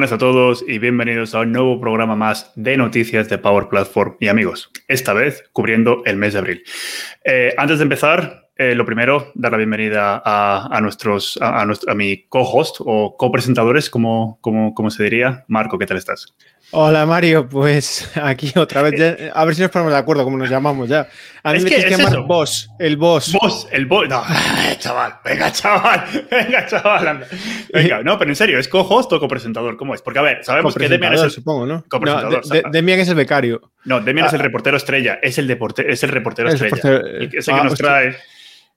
Buenas a todos y bienvenidos a un nuevo programa más de noticias de Power Platform y amigos, esta vez cubriendo el mes de abril. Eh, antes de empezar, eh, lo primero, dar la bienvenida a, nuestros, a, a, mi co-host o co-presentadores, como, como, como se diría. Marco, ¿qué tal estás? Hola Mario, pues aquí otra vez, a ver si nos ponemos de acuerdo cómo nos llamamos ya. A mí es me que tienes que llamar boss, el boss. Boss, el boss. No, chaval, venga, chaval, venga, chaval. Anda. Venga, no, pero en serio, ¿es co-host o copresentador? ¿Cómo es? Porque a ver, sabemos que Demian es el supongo, ¿no? Copresentador. No, de, de, Demian es el becario. No, Demian ah, es el reportero estrella, es el, deporte, es el reportero estrella. Reportero, ese que ah, nos trae.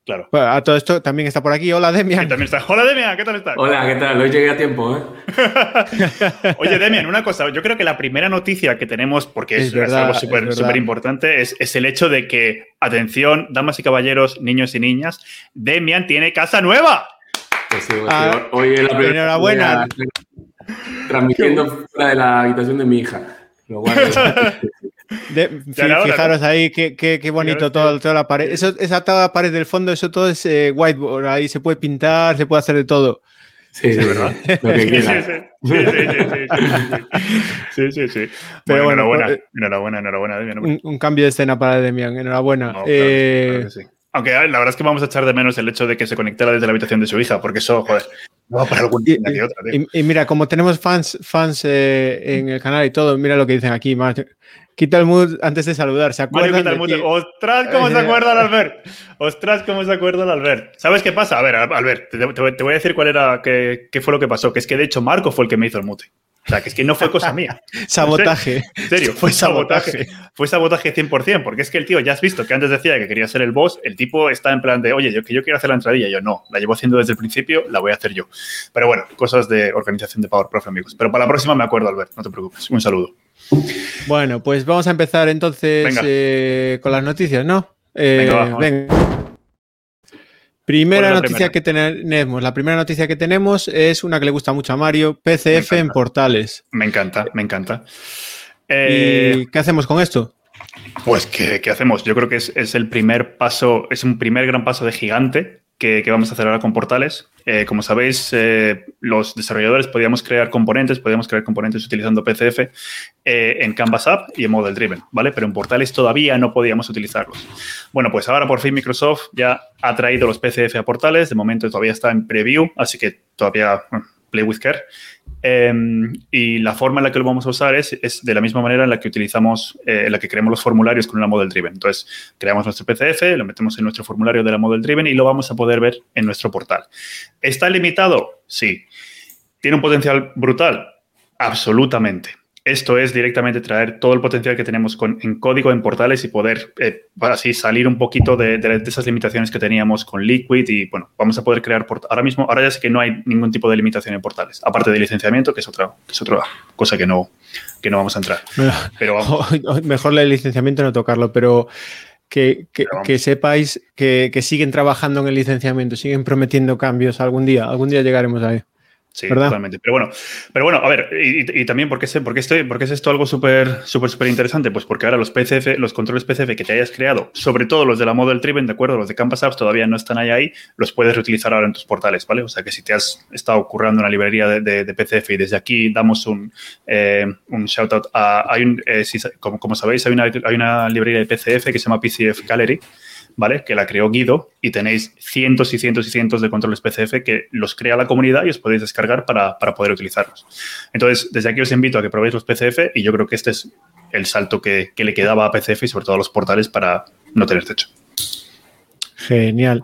Claro. Bueno, a todo esto también está por aquí. Hola, Demian. también está. Hola, Demian, ¿qué tal estás? Hola, ¿qué tal? Hoy llegué a tiempo, ¿eh? Oye, Demian, una cosa. Yo creo que la primera noticia que tenemos, porque es, es, verdad, es algo súper importante, es, es, el hecho de que, atención, damas y caballeros, niños y niñas, Demian tiene casa nueva. Pues sí, pues ah, hoy es la primera. Enhorabuena. Transmitiendo fuera de la habitación de mi hija. Lo de, fijaros ahí qué, qué, qué bonito todo, toda la pared. Eso, esa toda la pared del fondo, eso todo es eh, whiteboard. Ahí se puede pintar, se puede hacer de todo. Sí, de verdad. Lo que quiera. Sí, sí, sí. Pero bueno, enhorabuena, eh, enhorabuena, enhorabuena, Un, un, cambio de escena para Demian, enhorabuena. Aunque la verdad es que vamos a echar de menos el hecho de que se conectara desde la habitación de su hija, porque eso, joder, no va para algún y, que otra. Y, y, mira, como tenemos fans, fans eh, en el canal y todo, mira lo que dicen aquí. Quita el mood antes de saludar. ¿Se acuerdan? Mario, quita el mood. Ostras, cómo se acuerda el Albert. Ostras, cómo se acuerda el Albert. ¿Sabes qué pasa? A ver, Albert, te, te, te voy a decir cuál era, qué, qué, fue lo que pasó. Que es que de hecho Marco fue el que me hizo el mute. O sea, que es que no fue cosa mía. sabotaje. En serio, fue sabotaje. Fue sabotaje 100%, porque es que el tío, ya has visto que antes decía que quería ser el boss, el tipo está en plan de, oye, yo que yo quiero hacer la entradilla. Yo no, la llevo haciendo desde el principio, la voy a hacer yo. Pero bueno, cosas de organización de Power Prof, amigos. Pero para la próxima me acuerdo, Albert, no te preocupes. Un saludo. Bueno, pues vamos a empezar entonces eh, con las noticias, ¿no? Eh, venga, venga. Primera noticia primera? que tenemos. La primera noticia que tenemos es una que le gusta mucho a Mario, PCF en portales. Me encanta, me encanta. Eh, ¿Y qué hacemos con esto? Pues, ¿qué, qué hacemos? Yo creo que es, es, el primer paso, es un primer gran paso de gigante que, vamos a hacer ahora con portales. Eh, como sabéis, eh, los desarrolladores podíamos crear componentes, podíamos crear componentes utilizando PCF eh, en Canvas App y en Model Driven, ¿vale? Pero en portales todavía no podíamos utilizarlos. Bueno, pues ahora por fin Microsoft ya ha traído los PCF a portales. De momento todavía está en preview, así que todavía play with care. Eh, y la forma en la que lo vamos a usar es, es de la misma manera en la que utilizamos, eh, en la que creamos los formularios con una Model Driven. Entonces, creamos nuestro PCF, lo metemos en nuestro formulario de la Model Driven y lo vamos a poder ver en nuestro portal. ¿Está limitado? Sí. ¿Tiene un potencial brutal? Absolutamente. Esto es directamente traer todo el potencial que tenemos con, en código en portales y poder eh, así salir un poquito de, de, de, esas limitaciones que teníamos con Liquid y bueno, vamos a poder crear ahora mismo, ahora ya sé que no hay ningún tipo de limitación en portales, aparte de licenciamiento, que es otra, que es otra cosa que no, que no vamos a entrar. Pero vamos. Mejor el licenciamiento no tocarlo, pero que, que, que sepáis que, que siguen trabajando en el licenciamiento, siguen prometiendo cambios algún día, algún día llegaremos ahí. Sí, ¿verdad? totalmente. Pero bueno, pero bueno, a ver, y, y también, ¿por qué, por, qué estoy, ¿por qué es esto algo súper, súper, súper interesante? Pues porque ahora los PCF, los controles PCF que te hayas creado, sobre todo los de la Model Driven, ¿de acuerdo? Los de Canvas Apps todavía no están ahí, ahí, los puedes reutilizar ahora en tus portales, ¿vale? O sea que si te has estado currando una librería de, de, de PCF y desde aquí damos un, eh, un shout out a, hay un, eh, si, como, como, sabéis, hay una, hay una librería de PCF que se llama PCF Gallery, ¿vale? Que la creó Guido y tenéis cientos y cientos y cientos de controles PCF que los crea la comunidad y os podéis descargar para, para poder utilizarlos. Entonces, desde aquí os invito a que probéis los PCF y yo creo que este es el salto que, que le quedaba a PCF y sobre todo a los portales para no tener techo. Genial.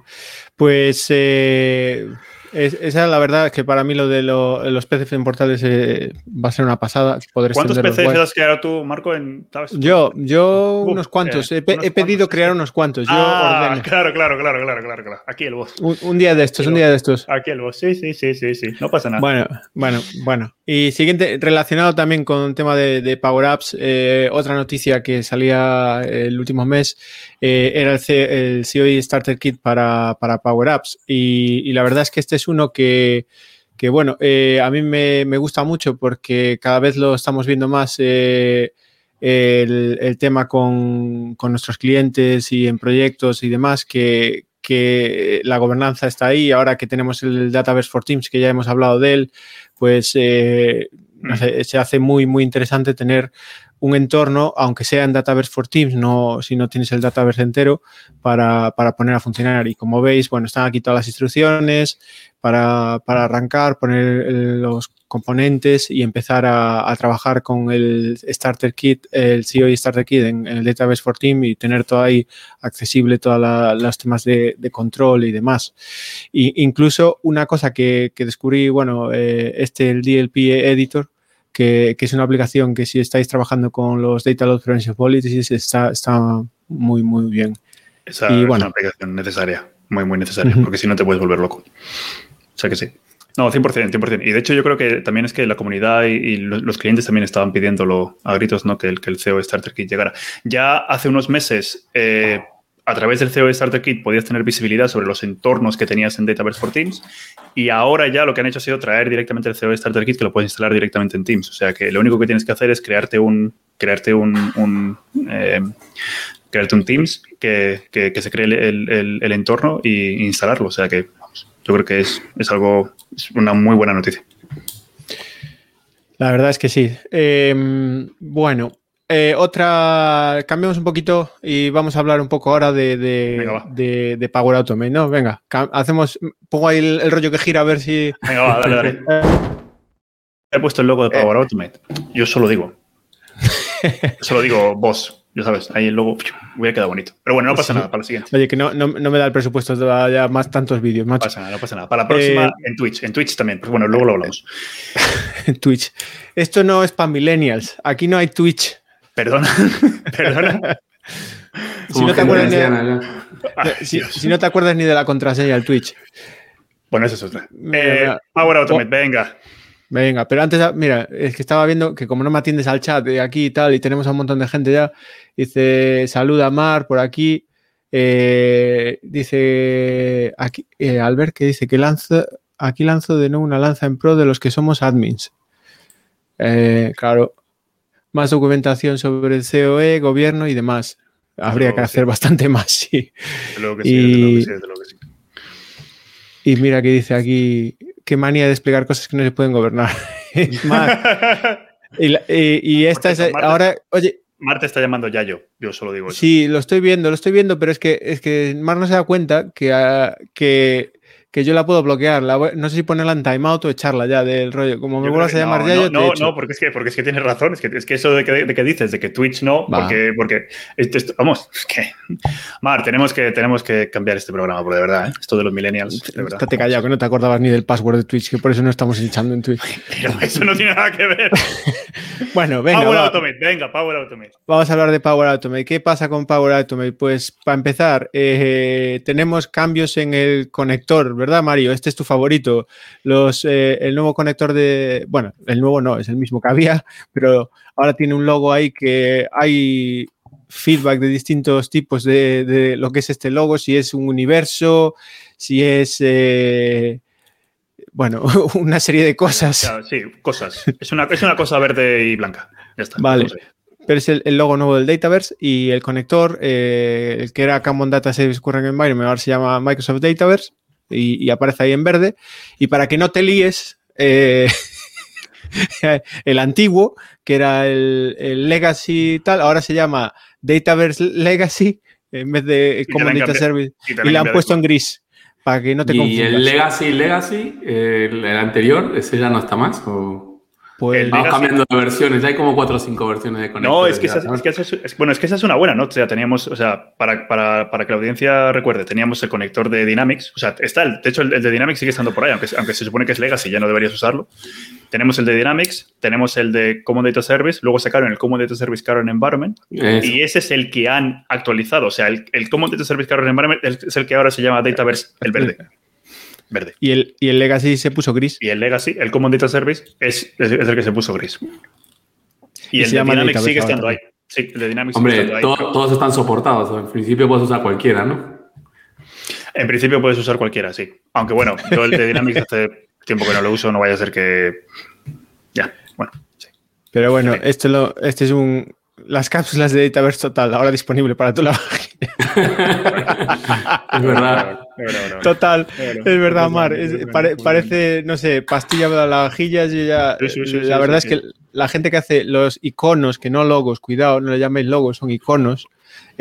Pues eh, es, esa la verdad es que para mí lo de lo, los PCF en portales eh, va a ser una pasada. Poder ¿Cuántos PCF has creado tú, Marco? En, yo, yo Uf, unos cuantos. Eh, he, unos he, pedido cuantos, crear unos cuantos. Yo ah, claro, claro, claro, claro, claro, claro. Aquí el boss. Un, un día de estos, un día de estos. Aquí el boss. Sí, sí, sí, sí, sí. No pasa nada. Bueno, bueno, bueno. Y siguiente, relacionado también con el tema de, Power Apps, eh, otra noticia que salía el último mes eh, era el, C, el COE Starter Kit para, para Power Apps. Y, la verdad es que este es uno que, que bueno, eh, a mí me, me, gusta mucho porque cada vez lo estamos viendo más. Eh, el, el, tema con, con, nuestros clientes y en proyectos y demás, que, que la gobernanza está ahí, ahora que tenemos el Database for Teams, que ya hemos hablado de él, pues eh, sé, se hace muy, muy interesante tener un entorno, aunque sea en Dataverse for Teams, no, si no tienes el Dataverse entero, para, para poner a funcionar. Y como veis, bueno, están aquí todas las instrucciones para, para arrancar, poner los componentes y empezar a, a trabajar con el Starter Kit, el COI Starter Kit en, el Database for Teams y tener todo ahí accesible, todos los temas de, de control y demás. Y incluso una cosa que, que descubrí, bueno, eh, este, el DLP Editor, que, que es una aplicación que si estáis trabajando con los Data Load Prevention Policies está, está muy, muy bien. Esa Y es una aplicación necesaria, muy, muy necesaria, porque si no te puedes volver loco. O sea que sí. No, 100%, 100%. Y de hecho yo creo que también es que la comunidad y, y lo- los clientes también estaban pidiéndolo a gritos, ¿no? Que el, que el CEO Starter Kit llegara. Ya hace unos meses, eh, a través del CEO Starter Kit podías tener visibilidad sobre los entornos que tenías en Dataverse for Teams y ahora ya lo que han hecho ha sido traer directamente el CEO Starter Kit que lo puedes instalar directamente en Teams. O sea que lo único que tienes que hacer es crearte un, crearte un, eh, crearte un Teams que, que- se cree el, el- entorno y instalarlo. O sea que yo creo que es, es algo, es una muy buena noticia. La verdad es que sí. Eh, bueno, eh, otra. Cambiamos un poquito y vamos a hablar un poco ahora de, de, Venga, de- de Power Automate, ¿no? Venga, hacemos. Pongo ahí el, el rollo que gira a ver si. Venga, va, dale, dale. He puesto el logo de Power Automate. Yo solo digo. solo digo vos. Ya sabes, ahí el logo hubiera quedado bonito. Pero bueno, no pasa Sí. nada para la siguiente. Oye, que no, no, no me da el presupuesto de ya más tantos vídeos, No pasa nada, no pasa nada. Para la próxima Eh, en Twitch. En Twitch también. Pues bueno, luego lo hablamos. en Twitch. Esto no es para millennials. Aquí no hay Twitch. Perdona. Perdona. Si no te acuerdas ni de- anciana, ya. Ay, Si, Dios. si no te acuerdas ni de la contraseña del Twitch. Bueno, eso es otra. Eh. Power Automate, venga. Venga, pero antes, mira, es que estaba viendo que como no me atiendes al chat de aquí y tal, y tenemos a un montón de gente ya, dice, saluda a Mar por aquí, eh, dice, aquí, eh, Albert, que dice que lanza, aquí lanzo de nuevo una lanza en pro de los que somos admins. Eh, claro, más documentación sobre el COE, gobierno y demás. Habría que sí. hacer bastante más, sí. Desde luego que sí, desde luego que Y- sí, desde luego que sí. Y mira que dice aquí, qué manía de explicar cosas que no se pueden gobernar. Mar, y, la- y- y esta es, Marta- ahora, oye, Marte está llamando Yayo. Yo solo digo eso. Sí, lo estoy viendo, lo estoy viendo, pero es que, es que Mar no se da cuenta que, ah, que, que yo la puedo bloquear. La voy- no sé si ponerla en timeout o echarla ya del rollo. Como me vuelvas a llamar no, ya, no, yo te no, echo. no, porque es que, porque es que tienes razón. Es que, es que eso de que, de que dices, de que Twitch no, Va. porque, porque esto- esto- vamos, es que. Mar, tenemos que, tenemos que cambiar este programa, por de verdad, ¿eh? esto de los millennials, de verdad. Estate callado, que no te acordabas ni del password de Twitch, que por eso no estamos echando en Twitch. Pero eso no tiene nada que ver. Bueno, venga, Power va. Automate, venga, Power Automate. Vamos a hablar de Power Automate. ¿Qué pasa con Power Automate? Pues para empezar, eh, tenemos cambios en el conector, ¿verdad, Mario? Este es tu favorito. Los, eh, el nuevo conector de. Bueno, el nuevo no, es el mismo que había, pero ahora tiene un logo ahí que hay feedback de distintos tipos de, de lo que es este logo, si es un universo, si es. eh, bueno, una serie de cosas. sí, cosas. Es una, es una cosa verde y blanca. Ya está. Vale. Pero es el, el logo nuevo del Dataverse y el conector, eh, el que era Common Data Service Current Environment, ahora se llama Microsoft Dataverse y, y aparece ahí en verde. Y para que no te líes, eh, el antiguo, que era el, el Legacy y tal, ahora se llama Dataverse Legacy en vez de Y te Common la han Data cambiado- Service. Y, Y le han puesto en gris para que no te y confundas. el Legacy, Legacy, eh, el, el anterior, ese ya no está más. ¿o? Pues- Vamos Legacy- cambiando de versiones, ya hay como cuatro o cinco versiones de No, conectores. es que, ya, esa, ¿no? es que esa es- es- bueno, es que esa es una buena, ¿no? O sea, teníamos, o sea, para, para, para que la audiencia recuerde, teníamos el conector de Dynamics, o sea, está el, de hecho, el, el de Dynamics sigue estando por ahí, aunque, aunque se supone que es Legacy, ya no deberías usarlo. Tenemos el de Dynamics, tenemos el de Common Data Service, luego sacaron el Common Data Service Current Environment, Eso. y ese es el que han actualizado, o sea, el, el Common Data Service Current Environment es el que ahora se llama Dataverse, el verde. Verde. y, el, y el Legacy se puso gris. Y el Legacy, el Common Data Service, es, es, es el que se puso gris. Y, Y el se de llama Dynamics sigue estando ahí. Sí, el de Dynamics sigue Hombre, estando ahí. to- todos están soportados. En principio puedes usar cualquiera, ¿no? En principio puedes usar cualquiera, sí. Aunque bueno, yo el de Dynamics hace tiempo que no lo uso, no vaya a ser que. Ya, bueno, sí. Pero bueno, Sí. este, lo, este es un. las cápsulas de Dataverse Total, ahora disponible para tu lavavajillas. es verdad. Total, es verdad, Mar. parece, no sé, pastilla para lavavajillas y ya. la verdad es que la gente que hace los iconos, que no logos, cuidado, no le llaméis logos, son iconos.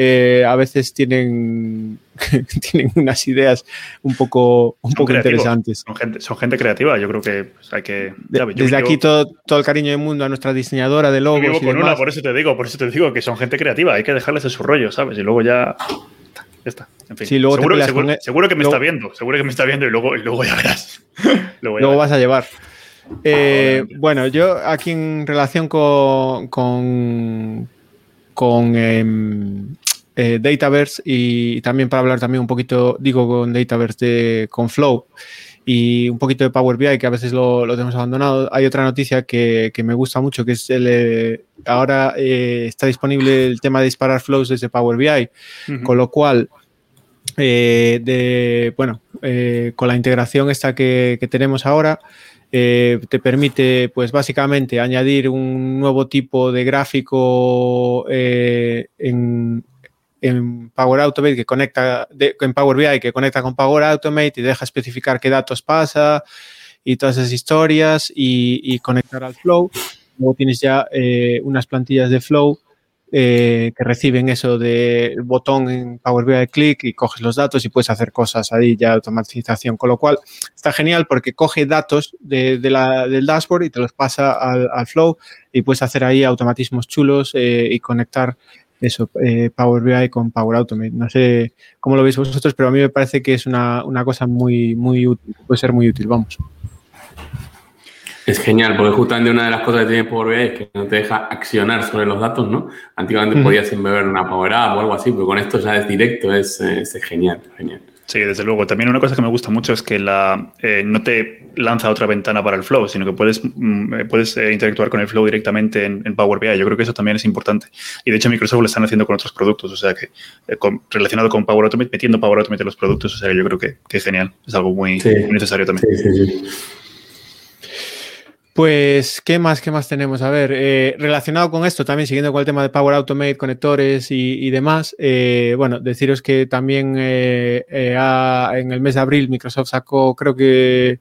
Eh, a veces tienen, tienen unas ideas un poco, un poco interesantes. Son gente, son gente creativa, yo creo que pues, hay que... Desde aquí todo, todo el cariño del mundo a nuestra diseñadora de logos. Y con una, por eso te digo, por eso te digo que son gente creativa, hay que dejarles de su rollo, ¿sabes? Y luego ya... Ya está. En fin. Sí, luego seguro, que me está viendo, seguro que me está viendo y luego, y luego ya verás. luego, vas a llevar. Eh, bueno, yo aquí en relación con, con, con em, eh, Dataverse y también para hablar también un poquito, digo con Dataverse, de, con Flow y un poquito de Power BI que a veces lo, tenemos abandonado. Hay otra noticia que, me gusta mucho que es el, eh, ahora eh, está disponible el tema de disparar flows desde Power BI, con lo cual de, bueno, con la integración esta que, que tenemos ahora, te permite, pues básicamente, añadir un nuevo tipo de gráfico en, en Power Automate que conecta en Power BI que conecta con Power Automate y deja especificar qué datos pasa y todas esas historias y, conectar al Flow. Luego tienes ya eh, unas plantillas de Flow eh, que reciben eso del botón en Power BI clic y coges los datos y puedes hacer cosas ahí ya de automatización. Con lo cual está genial porque coge datos de, la, del dashboard y te los pasa al, Flow y puedes hacer ahí automatismos chulos eh, y conectar eso, eh, Power BI con Power Automate. No sé cómo lo veis vosotros, pero a mí me parece que es una, cosa muy, muy útil, puede ser muy útil, vamos. Es genial, porque justamente una de las cosas que tiene Power BI es que no te deja accionar sobre los datos, ¿no? Antiguamente podías embeber una Power App o algo así, pero con esto ya es directo, es, es genial, genial. Sí, desde luego. También una cosa que me gusta mucho es que la, eh, no te lanza otra ventana para el flow, sino que puedes, mm, eh, puedes eh, interactuar con el flow directamente en, Power BI. Yo creo que eso también es importante. Y de hecho Microsoft lo están haciendo con otros productos, o sea que relacionado con Power Automate, metiendo Power Automate en los productos, o sea yo creo que, es genial. Es algo muy, muy necesario también. Sí, sí, sí. Pues, ¿qué más, qué más tenemos? A ver, eh, relacionado con esto, también siguiendo con el tema de Power Automate, conectores y, demás, eh, bueno, deciros que también eh, en el mes de abril Microsoft sacó, creo que,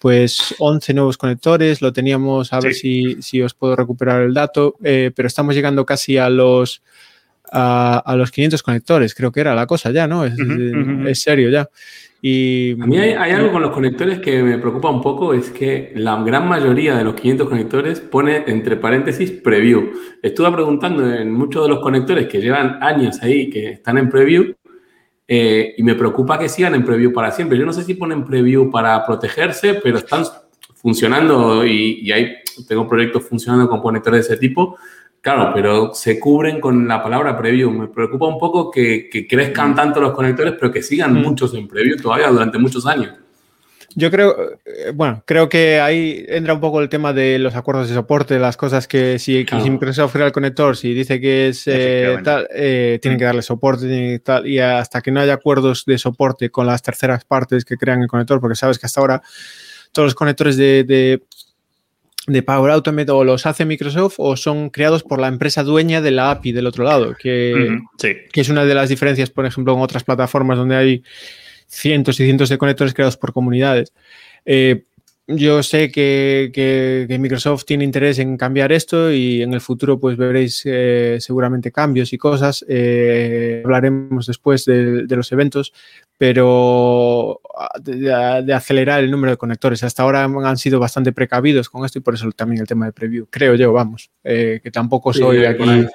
pues 11 nuevos conectores, lo teníamos, a ver si, si, os puedo recuperar el dato, pero estamos llegando casi a los, a, los 500 conectores, creo que era la cosa ya, ¿no? es serio ya. Y, a mí hay, algo con los conectores que me preocupa un poco, es que la gran mayoría de los 500 conectores pone entre paréntesis preview. Estuve preguntando en muchos de los conectores que llevan años ahí, que están en preview, eh, y me preocupa que sigan en preview para siempre. Yo no sé si ponen preview para protegerse, pero están funcionando y, y hay, tengo proyectos funcionando con conectores de ese tipo Claro, pero se cubren con la palabra preview. Me preocupa un poco que, crezcan mm. tanto los conectores, pero que sigan mm. muchos en preview todavía durante muchos años. Yo creo, eh, bueno, creo que ahí entra un poco el tema de los acuerdos de soporte, las cosas que si, claro. si Microsoft el conector, si dice que es eh, tal, eh, tienen que darle soporte y tal, y hasta que no haya acuerdos de soporte con las terceras partes que crean el conector, porque sabes que hasta ahora todos los conectores de de Power Automate o los hace Microsoft o son creados por la empresa dueña de la API del otro lado, que, que, es una de las diferencias, por ejemplo, en otras plataformas donde hay cientos y cientos de conectores creados por comunidades. Eh, yo sé que, Microsoft tiene interés en cambiar esto y en el futuro pues veréis eh, seguramente cambios y cosas. Eh, hablaremos después de, los eventos, pero de, acelerar el número de conectores. Hasta ahora han sido bastante precavidos con esto y por eso también el tema de preview. Creo yo, vamos, eh, que tampoco soy aquí.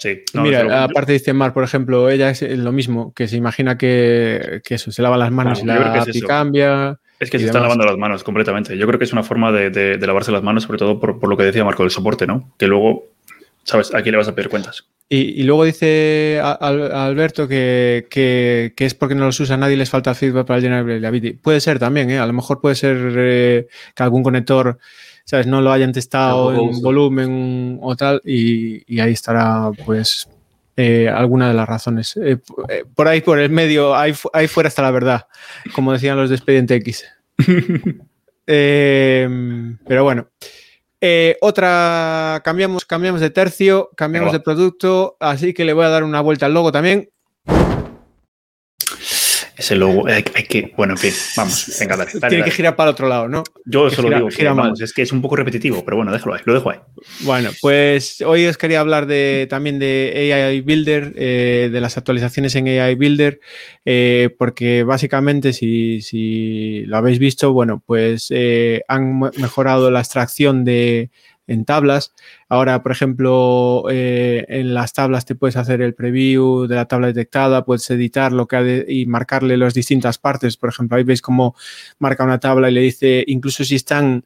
Sí, Mira, aparte dice Mar, por ejemplo, ella es lo mismo, que se imagina que, eso, se lava las manos y la API cambia. Es que se están lavando las manos completamente. Yo creo que es una forma de, lavarse las manos, sobre todo por, lo que decía Marco, el soporte, ¿no? Que luego, ¿sabes? Aquí le vas a pedir cuentas. Y, luego dice Alberto que, es porque no los usa nadie y les falta feedback para llenar el Puede ser también, ¿eh? A lo mejor puede ser eh, que algún conector ¿sabes? No lo hayan testado en volumen o tal y, ahí estará pues eh, alguna de las razones. Eh, eh, por ahí, por el medio, ahí, ahí, fuera está la verdad, como decían los de Expediente X. pero bueno. Otra, cambiamos, cambiamos de tercio, cambiamos de producto, así que le voy a dar una vuelta al logo también. Ese logo, hay, que, bueno, en fin, vamos, venga, dale. Tiene que girar para el otro lado, ¿no? Yo solo digo que, vamos, es que es un poco repetitivo, pero bueno, déjalo ahí, lo dejo ahí. Bueno, pues hoy os quería hablar de, también de AI Builder, eh, de las actualizaciones en AI Builder, eh, porque básicamente, si, si, lo habéis visto, bueno, pues eh, han mejorado la extracción de en tablas. Ahora, por ejemplo, eh, en las tablas te puedes hacer el preview de la tabla detectada, puedes editar lo que ha y marcarle las distintas partes. Por ejemplo, ahí veis cómo marca una tabla y le dice, incluso si están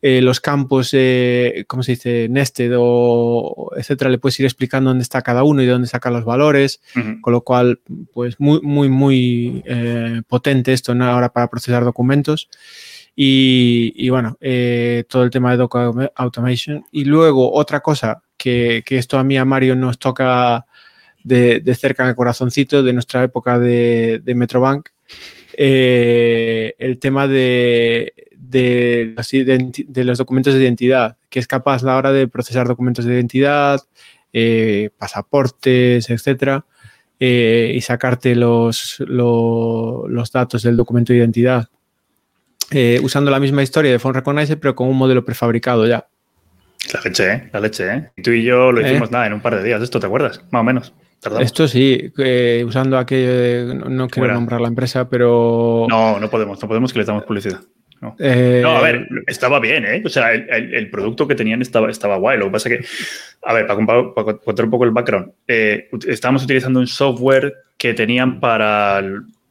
eh, los campos, eh, ¿cómo se dice? Nested o etcétera, le puedes ir explicando dónde está cada uno y de dónde saca los valores, con lo cual, pues muy, muy, muy potente esto ¿no? ahora para procesar documentos. Y, bueno, eh, todo el tema de Docker Automation. Y luego otra cosa que, esto a mí a Mario nos toca de, cerca en el corazoncito de nuestra época de, Metrobank, eh, el tema de, de, los documentos de identidad, que es capaz la hora de procesar documentos de identidad, eh, pasaportes, etcétera, y sacarte los, los datos del documento de identidad eh, usando la misma historia de Phone Recognizer, pero con un modelo prefabricado ya. La leche, ¿eh? La leche, ¿eh? Y tú y yo lo hicimos nada en un par de días, esto te acuerdas, más o menos. Esto sí, usando aquello, no, quiero nombrar la empresa, pero... No, no podemos, no podemos que le damos publicidad. No. Eh, a ver, estaba bien, ¿eh? O sea, el, producto que tenían estaba, estaba guay. Lo que pasa que, a ver, para, contar un poco el background, eh, estábamos utilizando un software que tenían para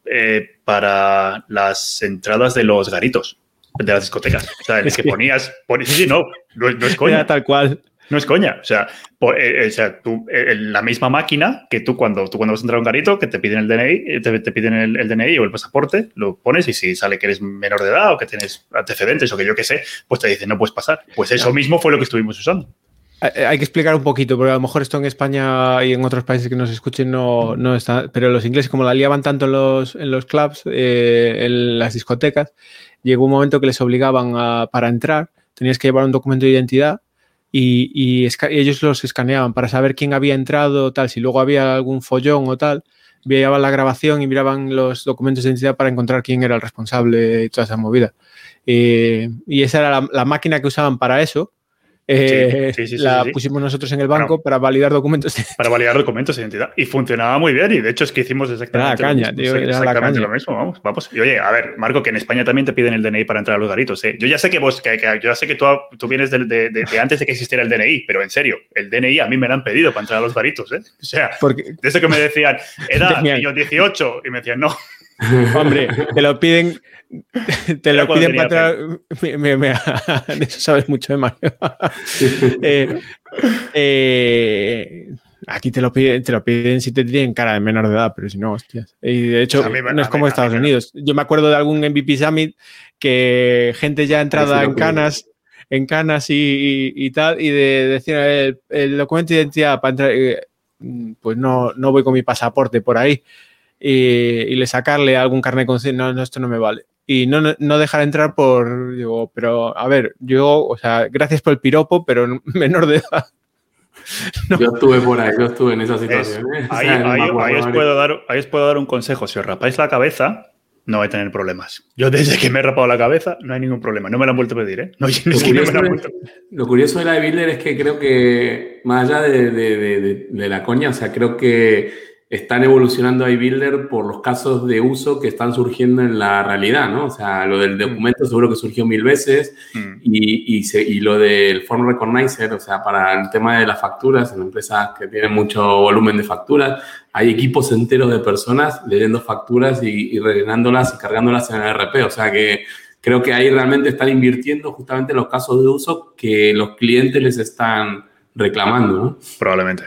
eh, para las entradas de los garitos, de las discotecas. O sea, en el que ponías, sí, sí, no, no, es coña. tal cual. No es coña. O sea, eh, o sea tú, eh, la misma máquina que tú cuando, tú cuando vas a entrar a un garito, que te piden el DNI, te, piden el, DNI o el pasaporte, lo pones y si sale que eres menor de edad o que tienes antecedentes o que yo qué sé, pues te dicen no puedes pasar. Pues eso mismo fue lo que estuvimos usando. Eh, hay que explicar un poquito, porque a lo mejor esto en España y en otros países que nos escuchen no, no está, pero los ingleses como la liaban tanto en los, en los clubs, eh, en las discotecas, llegó un momento que les obligaban a, para entrar, tenías que llevar un documento de identidad y, y, ellos los escaneaban para saber quién había entrado, tal, si luego había algún follón o tal, miraban la grabación y miraban los documentos de identidad para encontrar quién era el responsable y toda esa movida. Eh, y esa era la máquina que usaban para eso eh, la pusimos nosotros en el banco para validar documentos. Para validar documentos de identidad. Y funcionaba muy bien. Y de hecho es que hicimos exactamente, lo, mismo. Vamos, vamos. Y oye, a ver, Marco, que en España también te piden el DNI para entrar a los garitos. ¿eh? Yo ya sé que vos, que, yo ya sé que tú, tú vienes de, de, antes de que existiera el DNI, pero en serio, el DNI a mí me lo han pedido para entrar a los garitos. ¿eh? O sea, Porque... desde que me decían, edad, yo 18, y me decían, no. Hombre, te lo piden te lo piden para de eso sabes mucho de Mario. Eh, eh, aquí te lo piden, te lo piden si te tienen cara de menor de edad, pero si no, hostias. Y de hecho, no es como Estados Unidos. Yo me acuerdo de algún MVP Summit que gente ya entrada en canas, en canas y, tal, y de decir el, documento de identidad para entrar, eh, pues no, no voy con mi pasaporte por ahí. Y, le sacarle algún carnet con no, no, esto no me vale y no, no dejar entrar por, digo, pero a ver, yo, o sea, gracias por el piropo, pero menor de edad. Yo estuve por ahí, yo estuve en esa situación. ¿eh? ahí, os puedo dar, ahí os puedo dar un consejo. Si os rapáis la cabeza, no vais a tener problemas. Yo desde que me he rapado la cabeza no hay ningún problema. No me lo han vuelto a pedir, ¿eh? No, es lo, curioso no me lo curioso de la de Builder es que creo que, más allá de, de, de la coña, o sea, creo que están evolucionando iBuilder por los casos de uso que están surgiendo en la realidad, ¿no? O sea, lo del documento seguro que surgió mil veces mm. y, y, y, lo del Form Recognizer, o sea, para el tema de las facturas, en empresas que tienen mucho volumen de facturas, hay equipos enteros de personas leyendo facturas y, rellenándolas y cargándolas en el RP, o sea que creo que ahí realmente están invirtiendo justamente en los casos de uso que los clientes les están reclamando, ¿no? Probablemente,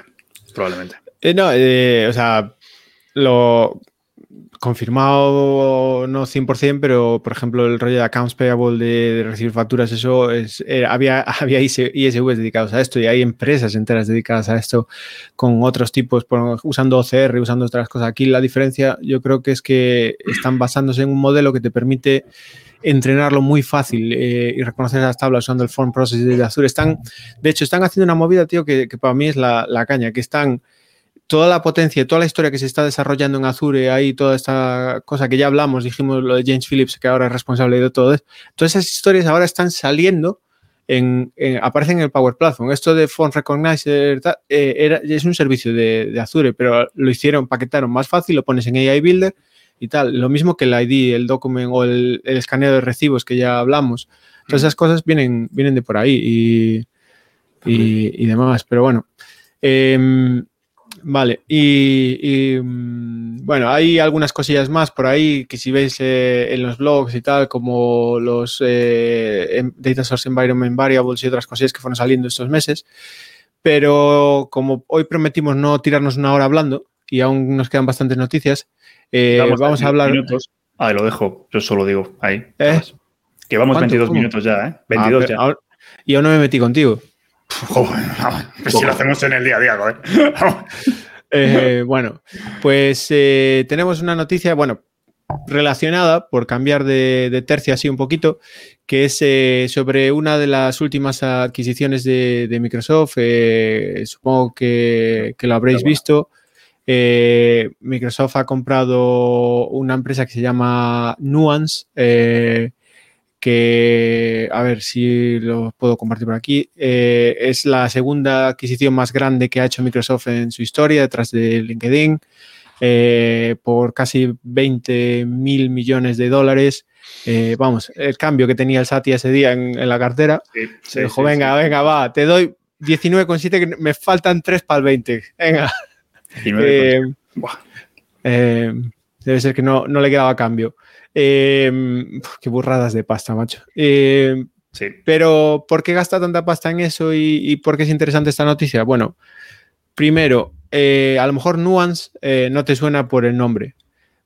probablemente. Eh, no, eh, o sea, lo, confirmado no 100%, pero por ejemplo el rollo de accounts payable de, recibir facturas, eso es, había, había ISVs dedicados a esto y hay empresas enteras dedicadas a esto con otros tipos, usando OCR, usando otras cosas. Aquí la diferencia yo creo que es que están basándose en un modelo que te permite entrenarlo muy fácil eh, y reconocer las tablas usando el form process de Azure. Están, de hecho, están haciendo una movida, tío, que, para mí es la caña, que están toda la potencia y toda la historia que se está desarrollando en Azure, ahí toda esta cosa que ya hablamos, dijimos lo de James Phillips, que ahora es responsable de todo eso, todas esas historias ahora están saliendo, en, aparecen en el Power Platform. Esto de Phone Recognizer eh, es un servicio de, Azure, pero lo hicieron, paquetaron más fácil, lo pones en AI Builder y tal. Lo mismo que el ID, el document o el, escaneo de recibos que ya hablamos. Todas esas cosas vienen, vienen de por ahí y, y, demás. Pero bueno. Em, Vale, y, mm, bueno, hay algunas cosillas más por ahí que si veis eh, en los blogs y tal, como los eh, em, Data Source Environment Variables y otras cosillas que fueron saliendo estos meses, pero como hoy prometimos no tirarnos una hora hablando y aún nos quedan bastantes noticias, eh, vamos a hablar... Minutos. Ah, lo dejo, yo solo digo ahí. Que vamos 22 minutos ya, ¿eh? 22 ah, ya. y aún no me metí contigo. Pues si lo hacemos en el día a día, eh, bueno, pues eh, tenemos una noticia, bueno, relacionada, por cambiar de, tercio así un poquito, que es eh, sobre una de las últimas adquisiciones de, Microsoft. supongo que, lo habréis visto. Microsoft ha comprado una empresa que se llama Nuance que, a ver si lo puedo compartir por aquí, eh, es la segunda adquisición más grande que ha hecho Microsoft en su historia, detrás de LinkedIn, eh, por casi 20 mil millones de dólares. Eh, vamos, el cambio que tenía el Sati ese día en, la cartera, se dijo, venga, venga, va, te doy 19,7 que me faltan 3 para el 20. Venga. debe ser que no, no le quedaba cambio. Eh, qué burradas de pasta, macho. Eh, sí. Pero, ¿por qué gasta tanta pasta en eso y, por qué es interesante esta noticia? Bueno, primero, eh, a lo mejor Nuance no te suena por el nombre,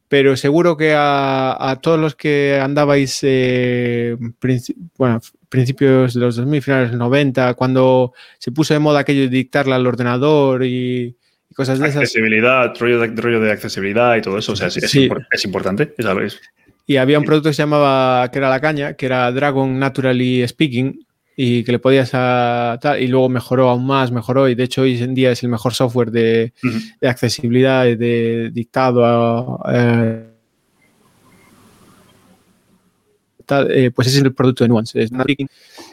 pero seguro que a, todos los que andabais, bueno, principios de los 2000, finales de los 90, cuando se puso de moda aquello de dictarle al ordenador y, cosas de esas. Accesibilidad, rollo de, rollo de accesibilidad y todo eso, o sea, es, es importante, ¿sabes? Y había un producto que se llamaba, que era la caña, que era Dragon Naturally Speaking, y que le podías a tal, y luego mejoró aún más, mejoró, y de hecho hoy en día es el mejor software de, accesibilidad, de dictado eh, eh, pues ese es el producto de Nuance.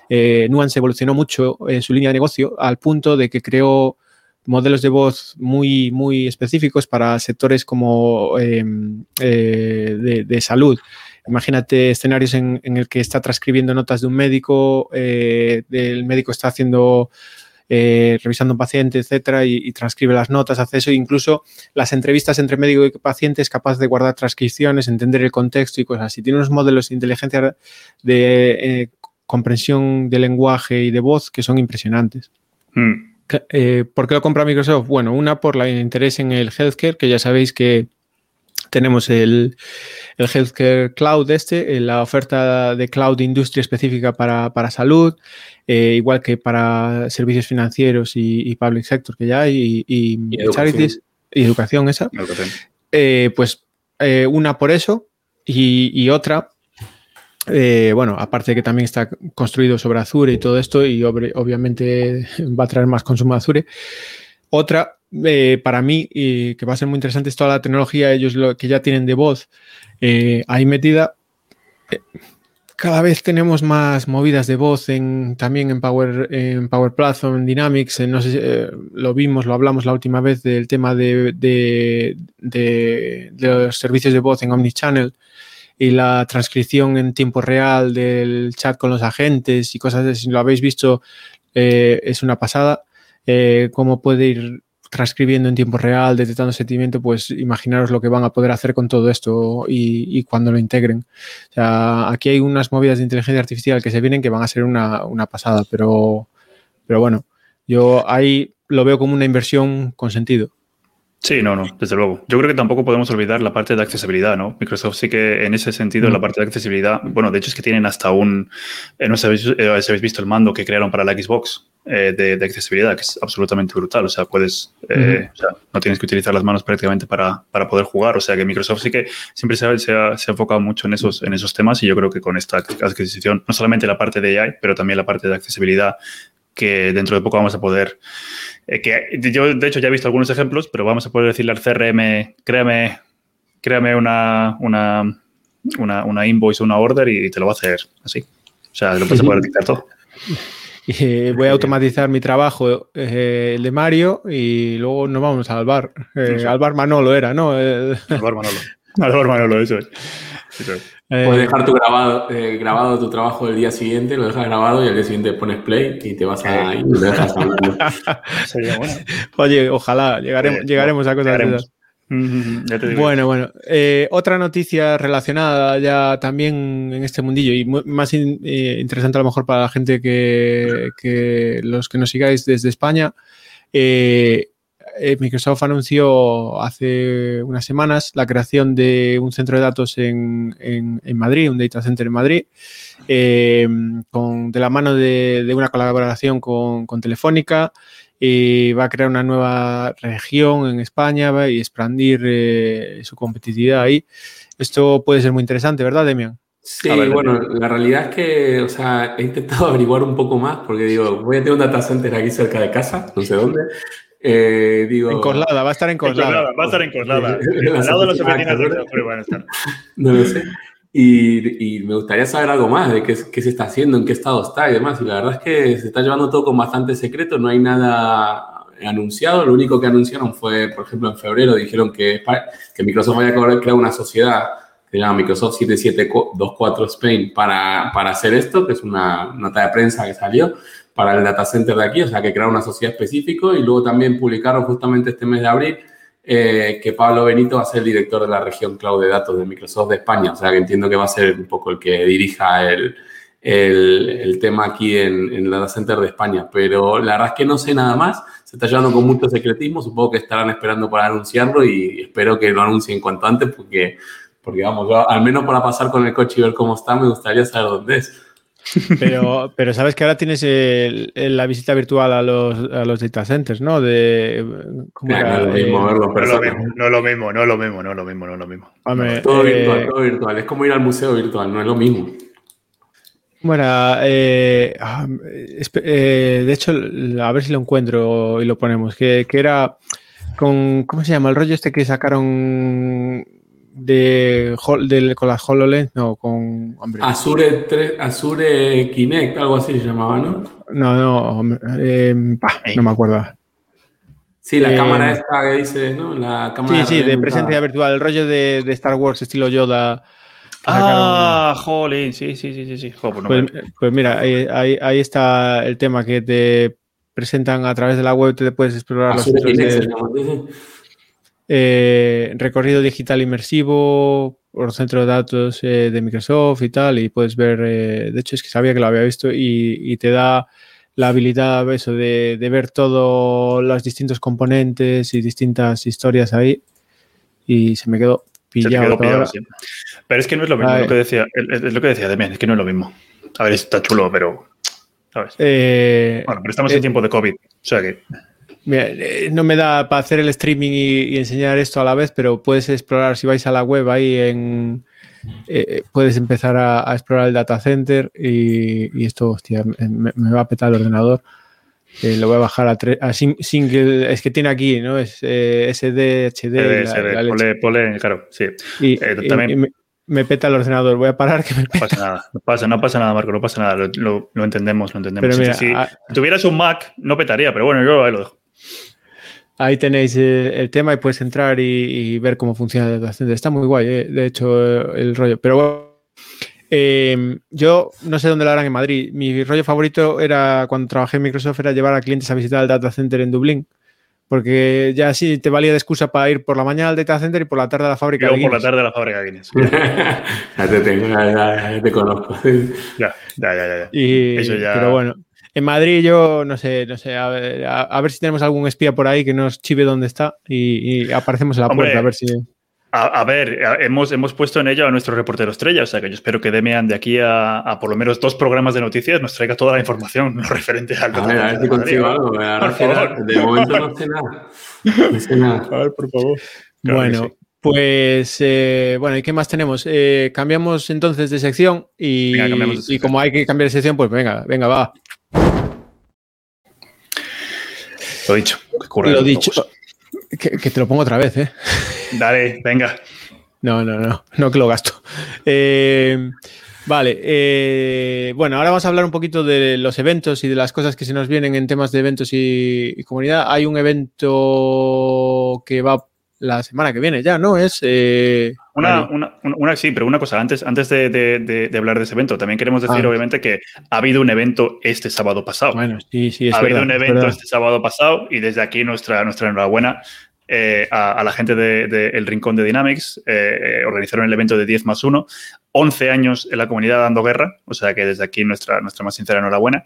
Eh, Nuance evolucionó mucho en su línea de negocio al punto de que creó modelos de voz muy, muy específicos para sectores como em, eh, de, salud. Imagínate escenarios en, en, el que está transcribiendo notas de un médico, eh, el médico está haciendo, eh, revisando un paciente, etcétera, y, transcribe las notas, hace eso. Incluso las entrevistas entre médico y paciente es capaz de guardar transcripciones, entender el contexto y cosas así. Tiene unos modelos de inteligencia de comprensión de lenguaje y de voz que son impresionantes. Hmm. Eh, ¿Por qué lo compra Microsoft? Bueno, una por el interés en el healthcare, que ya sabéis que tenemos el, Healthcare Cloud este, la oferta de cloud industria específica para, salud, eh, igual que para servicios financieros y, public sector que ya hay, y, charities y educación esa. Eh, pues una por eso y otra eh, bueno, aparte de que también está construido sobre Azure y todo esto, y obviamente va a traer más consumo de Azure. Otra, eh, para mí, y que va a ser muy interesante, es toda la tecnología, ellos lo que ya tienen de voz eh, ahí metida. cada vez tenemos más movidas de voz en, también en Power, en Power Platform, en Dynamics. no sé lo vimos, lo hablamos la última vez del tema de los servicios de voz en Omnichannel y la transcripción en tiempo real del chat con los agentes y cosas así. Si lo habéis visto, eh, es una pasada. Eh, cómo puede ir transcribiendo en tiempo real, detectando sentimiento, pues imaginaros lo que van a poder hacer con todo esto y, cuando lo integren. O aquí hay unas movidas de inteligencia artificial que se vienen que van a ser una, una pasada, pero, pero bueno, yo ahí lo veo como una inversión con sentido. Sí, no, no, desde luego. Yo creo que tampoco podemos olvidar la parte de accesibilidad, ¿no? Microsoft sí que en ese sentido, la parte de accesibilidad, bueno, de hecho es que tienen hasta un, eh, no sé si habéis, visto el mando que crearon para la Xbox eh, de, accesibilidad, que es absolutamente brutal. O sea, puedes, eh, o sea, no tienes que utilizar las manos prácticamente para, para, poder jugar. O sea, que Microsoft sí que siempre se ha, se, ha, enfocado mucho en esos, en esos temas y yo creo que con esta adquisición, no solamente la parte de AI, pero también la parte de accesibilidad que dentro de poco vamos a poder eh, que yo, de hecho, ya he visto algunos ejemplos, pero vamos a poder decirle al CRM, créame, créame una, una, una, invoice o una order y te lo va a hacer así. O sea, lo puedes poder dictar todo. Y voy a automatizar mi trabajo, eh, el de Mario, y luego nos vamos al bar. Eh, al bar Manolo era, ¿no? Al bar Manolo. Al bar Manolo, eso es. Eh, Puedes dejar tu grabado, eh, grabado tu trabajo del día siguiente, lo dejas grabado y al día siguiente pones play y te vas a y lo dejas Sería bueno. Oye, ojalá llegaremos, llegaremos a cosas así. Bueno, bueno. Eh, otra noticia relacionada ya también en este mundillo y más interesante a lo mejor para la gente que, que los que nos sigáis desde España. Eh, eh, Microsoft anunció hace unas semanas la creación de un centro de datos en, Madrid, un data center en Madrid, eh, con, de la mano de, una colaboración con, Telefónica. Y va a crear una nueva región en España y expandir eh, su competitividad ahí. Esto puede ser muy interesante, ¿verdad, Demian? Sí, bueno, la realidad es que, o sea, he intentado averiguar un poco más porque digo, voy a tener un data center aquí cerca de casa, no sé dónde, eh, digo, en Coslada, va a estar en Coslada. va a estar en Coslada. Al lado de las oficinas de van a estar. No lo sé. Y, y, me gustaría saber algo más de qué, qué, se está haciendo, en qué estado está y demás. Y la verdad es que se está llevando todo con bastante secreto, no hay nada anunciado. Lo único que anunciaron fue, por ejemplo, en febrero dijeron que, que Microsoft había creado una sociedad que se llama Microsoft 7724 Spain para, para hacer esto, que es una nota de prensa que salió para el data center de aquí, o sea, que crearon una sociedad específica y luego también publicaron justamente este mes de abril eh, que Pablo Benito va a ser el director de la región cloud de datos de Microsoft de España, o sea, que entiendo que va a ser un poco el que dirija el, el, el tema aquí en, en, el data center de España, pero la verdad es que no sé nada más, se está llevando con mucho secretismo, supongo que estarán esperando para anunciarlo y espero que lo anuncien cuanto antes porque, porque vamos, al menos para pasar con el coche y ver cómo está, me gustaría saber dónde es. Pero, pero sabes que ahora tienes la visita virtual a los, a los data centers, ¿no? De, no, es lo mismo verlo, no, es lo mismo, no es lo mismo, no es lo mismo, no es lo mismo. todo eh, virtual, todo virtual. Es como ir al museo virtual, no es lo mismo. Bueno, eh, ah, eh, de hecho, a ver si lo encuentro y lo ponemos, que, que era con, ¿cómo se llama? El rollo este que sacaron de, con las HoloLens, no, con... Azure, Azure Kinect, algo así se llamaba, ¿no? No, no, eh, no me acuerdo. Sí, la eh, cámara esta que dice, ¿no? La cámara sí, sí, de presencia virtual, el rollo de, de Star Wars estilo Yoda. Ah, jolín, sí, sí, sí, sí. sí. Pues, pues, mira, ahí, ahí, está el tema que te presentan a través de la web, te puedes explorar los eh, recorrido digital inmersivo por centro de datos eh, de Microsoft y tal, y puedes ver, eh, de hecho es que sabía que lo había visto y, te da la habilidad eso, de, ver todos los distintos componentes y distintas historias ahí y se me quedó pillado. Pero es que no es lo mismo, lo que decía, es, lo que decía Demian, es que no es lo mismo. A ver, está chulo, pero... ¿sabes? bueno, pero estamos en tiempo de COVID, o sea que... Eh, no me da para hacer el streaming y, enseñar esto a la vez, pero puedes explorar, si vais a la web ahí en... Eh, puedes empezar a, explorar el data center y, esto, hostia, me, va a petar el ordenador. Eh, lo voy a bajar a, single, es que tiene aquí, ¿no? Es SD, HD. SD, pole, claro, sí. Y, también... me, peta el ordenador, voy a parar que me No pasa nada, no pasa, no pasa nada, Marco, no pasa nada, lo, entendemos, lo entendemos. si, tuvieras un Mac, no petaría, pero bueno, yo ahí lo dejo. Ahí tenéis eh, el, tema y puedes entrar y, ver cómo funciona el Está muy guay, eh, de hecho, el rollo. Pero bueno, em, yo no sé dónde lo harán en Madrid. Mi rollo favorito era cuando trabajé en Microsoft era llevar a clientes a visitar el data center en Dublín. Porque ya sí te valía de excusa para ir por la mañana al data center y por la tarde a la fábrica. Y por la tarde a la fábrica de Guinness. ya te tengo, ya, te conozco. ya, ya, ya, ya. Y, Eso ya... Pero bueno, En Madrid yo no sé, no sé, a ver, a, ver si tenemos algún espía por ahí que nos chive dónde está y, aparecemos en la puerta a ver si... A, ver, hemos, hemos puesto en ello a nuestro reportero estrella, o sea que yo espero que Demian de aquí a, por lo menos dos programas de noticias nos traiga toda la información referente al... A ver, a ver si consigo algo. De momento no sé nada. No sé nada. A ver, por favor. bueno, pues eh, bueno, ¿y qué más tenemos? Eh, cambiamos entonces de sección y, y como hay que cambiar de sección, pues venga, venga, va. Lo dicho. Lo dicho. Que, te lo pongo otra vez, ¿eh? Dale, venga. No, no, no, no que lo gasto. Eh, vale, eh, bueno, ahora vamos a hablar un poquito de los eventos y de las cosas que se nos vienen en temas de eventos y comunidad. Hay un evento que va la semana que viene ya, ¿no? Es. Eh, una, una, sí, pero una cosa, antes, antes de, hablar de ese evento, también queremos decir, ah. obviamente, que ha habido un evento este sábado pasado. Bueno, sí, sí, es Ha habido un evento este sábado pasado y desde aquí nuestra, nuestra enhorabuena eh, a, la gente del de, Rincón de Dynamics. Eh, organizaron el evento de 10 más 1. 11 años en la comunidad dando guerra, o sea que desde aquí nuestra, nuestra más sincera enhorabuena.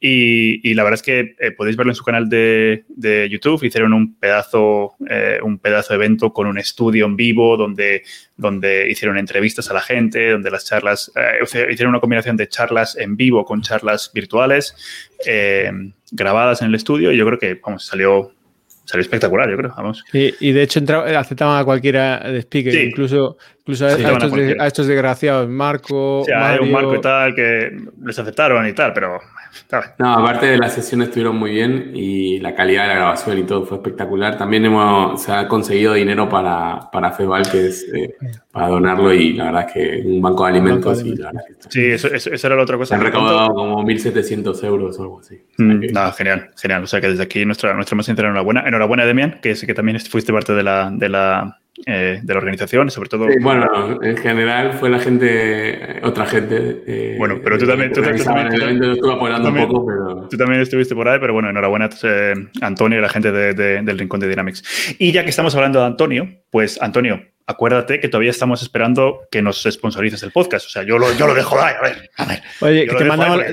Y, la verdad es que eh, podéis verlo en su canal de, YouTube. Hicieron un pedazo, un pedazo de evento con un estudio en vivo donde, donde hicieron entrevistas a la gente, donde las charlas, hicieron una combinación de charlas en vivo con charlas virtuales grabadas en el estudio y yo creo que vamos, salió Sería espectacular, yo creo. Vamos. Y, de hecho aceptaban a cualquiera de speaker, incluso, incluso a, estos desgraciados, Marco. Sí, hay un Marco y tal que les aceptaron y tal, pero no, aparte de las sesiones estuvieron muy bien y la calidad de la grabación y todo fue espectacular. También hemos, se ha conseguido dinero para, para FEBAL, que es eh, para donarlo y la verdad es que un banco de alimentos. Y sí, eso, eso, era la otra cosa. Se han recaudado como 1.700 euros o algo así. Mm, no, genial, genial. O sea que desde aquí nuestra, nuestra más sincera enhorabuena. Enhorabuena, Demian, que sé que también fuiste parte de la, de la eh, de la organización, sobre todo. bueno, en general fue la gente, otra gente. Eh, bueno, pero tú también. Tú, también, estuviste por ahí, pero bueno, enhorabuena eh, Antonio y la gente del Rincón de Dynamics. Y ya que estamos hablando de Antonio, pues Antonio, acuérdate que todavía estamos esperando que nos sponsorices el podcast. O sea, yo lo, yo lo dejo ahí, a ver, a ver. Oye, te mandamos,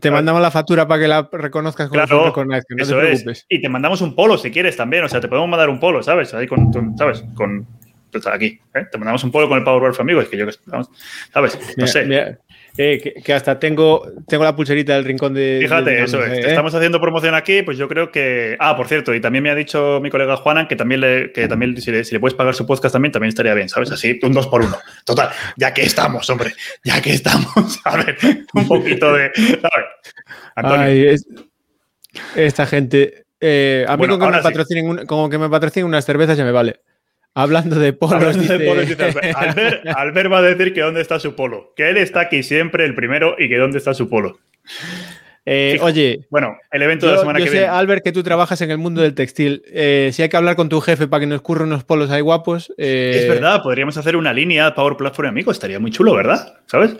te, mandamos, la factura para que la reconozcas como claro, no eso Es. Y te mandamos un polo si quieres también. O sea, te podemos mandar un polo, ¿sabes? Ahí con, ¿sabes? Con, pues, aquí, ¿eh? Te mandamos un polo con el Power Amigos, que yo, ¿sabes? No sé. Eh, que, hasta tengo, tengo la pulserita del rincón de. Fíjate, eso es. ¿eh? Estamos haciendo promoción aquí, pues yo creo que. Ah, por cierto, y también me ha dicho mi colega Juanan que también, le, que también si, le, puedes pagar su podcast también, también estaría bien, ¿sabes? Así, un dos por uno. Total, ya que estamos, hombre, ya que estamos. A ver, un poquito de. ¿sabes? esta gente. Eh, a mí con, que me patrocinen, como que me patrocinen unas cervezas ya me vale. Hablando de polos. Albert, va a decir que dónde está su polo. Que él está aquí siempre, el primero, y que dónde está su polo. Eh, oye, bueno, el evento de la semana que sé, viene. Albert, que tú trabajas en el mundo del textil. Eh, si hay que hablar con tu jefe para que nos curre unos polos ahí guapos. Eh, es verdad, podríamos hacer una línea Power Platform amigo, estaría muy chulo, ¿verdad? ¿Sabes?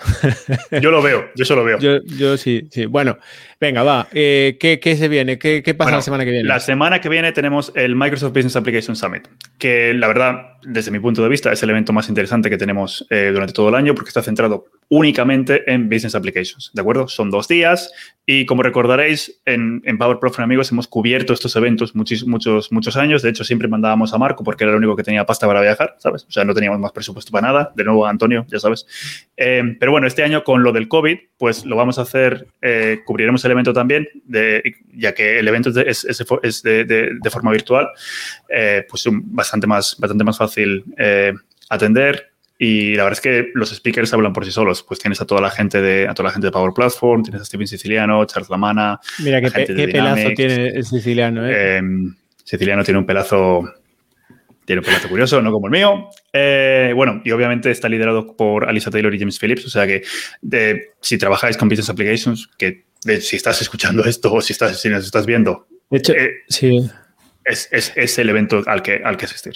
yo lo veo, yo solo veo. Yo, sí, sí. Bueno, venga, va. Eh, ¿qué, se viene? ¿Qué, pasa la semana que viene? La semana que viene tenemos el Microsoft Business Application Summit, que la verdad, desde mi punto de vista, es el evento más interesante que tenemos eh, durante todo el año porque está centrado únicamente en Business Applications, ¿de acuerdo? Son dos días y como recordaréis, en, en amigos hemos cubierto estos eventos muchos, muchos, muchos años. De hecho, siempre mandábamos a Marco porque era el único que tenía pasta para viajar, ¿sabes? O sea, no teníamos más presupuesto para nada. De nuevo, Antonio, ya sabes. Eh, pero bueno, este año con lo del COVID, pues lo vamos a hacer, eh, cubriremos el evento también, ya que el evento es, de, forma virtual, eh, pues bastante, más, bastante más fácil atender y la verdad es que los speakers hablan por sí solos. Pues tienes a toda la gente de, a toda la gente de Power Platform, tienes a Steven Siciliano, Charles Lamana. Mira qué, pelazo tiene el siciliano, ¿eh? Em, Siciliano tiene un pelazo. Tiene un pelazo curioso, no como el mío. Eh, bueno, y obviamente está liderado por Alisa Taylor y James Phillips. O sea que si trabajáis con Business Applications, que si estás escuchando esto o si, estás, si nos estás viendo, de hecho, eh, sí. es, es, es, el evento al que, al que asistir.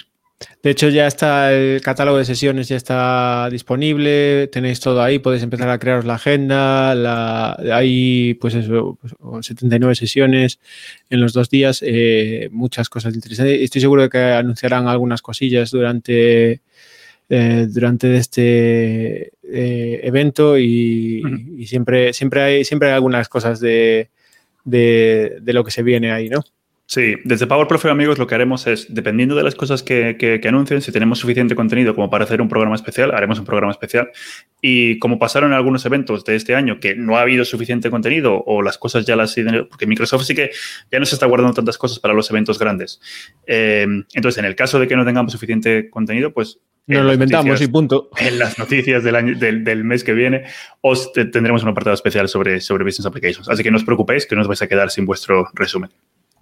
De hecho, ya está el catálogo de sesiones, ya está disponible, tenéis todo ahí, podéis empezar a crearos la agenda, la, hay pues eso, 79 pues, sesiones en los dos días, eh, muchas cosas interesantes. Estoy seguro de que anunciarán algunas cosillas durante eh, durante este eh, evento y, y, siempre, siempre, hay, siempre hay algunas cosas de, de, de lo que se viene ahí, ¿no? Sí, desde Power Profe amigos lo que haremos es, dependiendo de las cosas que, que, anuncien, si tenemos suficiente contenido como para hacer un programa especial, haremos un programa especial. Y como pasaron algunos eventos de este año que no ha habido suficiente contenido o las cosas ya las... Porque Microsoft sí que ya no se está guardando tantas cosas para los eventos grandes. Eh, entonces, en el caso de que no tengamos suficiente contenido, pues nos lo inventamos y punto. En las noticias del, año, del, del, mes que viene os tendremos un apartado especial sobre, sobre Business Applications. Así que no os preocupéis que no os vais a quedar sin vuestro resumen.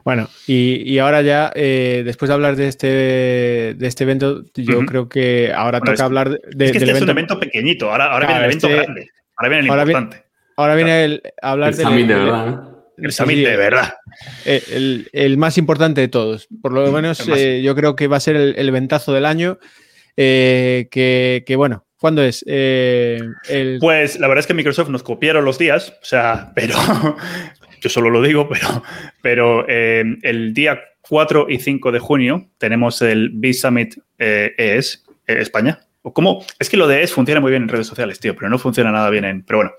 Bueno, y, y ahora ya, eh, después de hablar de este, de este evento, yo uh -huh. creo que ahora bueno, toca es, hablar de, es que este del es evento. un evento pequeñito, ahora, ahora claro, viene el evento este, grande, ahora viene el ahora importante. Ahora viene el, hablar el del... Summit de verdad. El Summit sí, de verdad. El, el, el, más importante de todos. Por lo menos eh, yo creo que va a ser el, el ventazo del año. Eh, que, que, bueno, ¿Cuándo es? Eh, el... Pues la verdad es que Microsoft nos copiaron los días, o sea, pero yo solo lo digo, pero, pero eh, el día 4 y 5 de junio tenemos el B-Summit eh, ES, eh, España. ¿Cómo? Es que lo de ES funciona muy bien en redes sociales, tío, pero no funciona nada bien en... Pero bueno,